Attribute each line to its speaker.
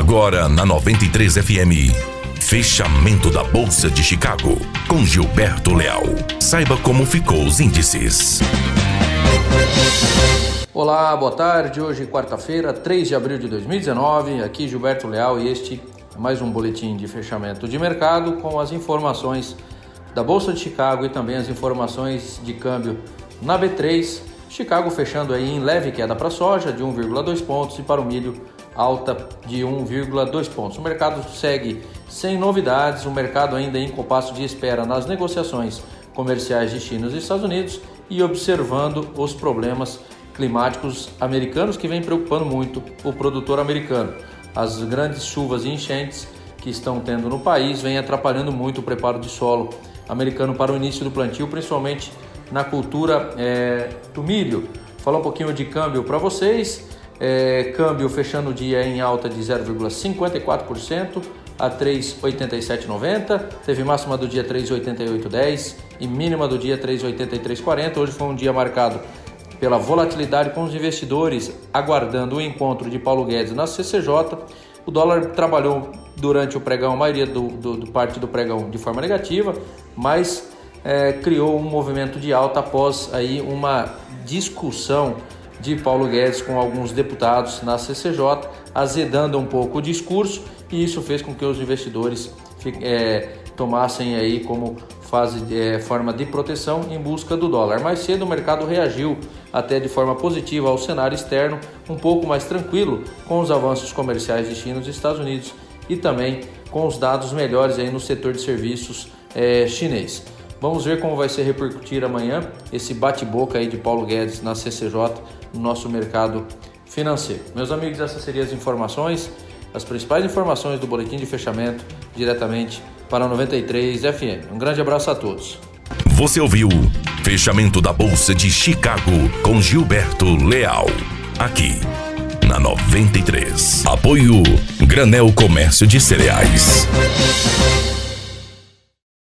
Speaker 1: Agora na 93 FM. Fechamento da Bolsa de Chicago com Gilberto Leal. Saiba como ficou os índices.
Speaker 2: Olá, boa tarde. Hoje, quarta-feira, 3 de abril de 2019. Aqui Gilberto Leal e este é mais um boletim de fechamento de mercado com as informações da Bolsa de Chicago e também as informações de câmbio na B3. Chicago fechando aí em leve queda para a soja de 1,2 pontos e para o milho alta de 1,2 pontos. O mercado segue sem novidades, o mercado ainda em compasso de espera nas negociações comerciais de China e Estados Unidos e observando os problemas climáticos americanos que vem preocupando muito o produtor americano. As grandes chuvas e enchentes que estão tendo no país vêm atrapalhando muito o preparo de solo americano para o início do plantio, principalmente na cultura é, do milho. Falar um pouquinho de câmbio para vocês. É, câmbio fechando o dia em alta de 0,54% a 3,8790. Teve máxima do dia 3,8810 e mínima do dia 3,8340. Hoje foi um dia marcado pela volatilidade com os investidores aguardando o encontro de Paulo Guedes na CCJ. O dólar trabalhou durante o pregão, a maioria do, do, do parte do pregão de forma negativa, mas é, criou um movimento de alta após aí uma discussão de Paulo Guedes com alguns deputados na CCJ, azedando um pouco o discurso e isso fez com que os investidores é, tomassem aí como fase, é, forma de proteção em busca do dólar. Mais cedo o mercado reagiu até de forma positiva ao cenário externo, um pouco mais tranquilo com os avanços comerciais de China e Estados Unidos e também com os dados melhores aí no setor de serviços é, chinês. Vamos ver como vai ser repercutir amanhã esse bate-boca aí de Paulo Guedes na CCJ no nosso mercado financeiro. Meus amigos, essas seriam as informações, as principais informações do boletim de fechamento diretamente para 93 FM. Um grande abraço a todos.
Speaker 1: Você ouviu Fechamento da Bolsa de Chicago com Gilberto Leal. Aqui na 93. Apoio Granel Comércio de Cereais.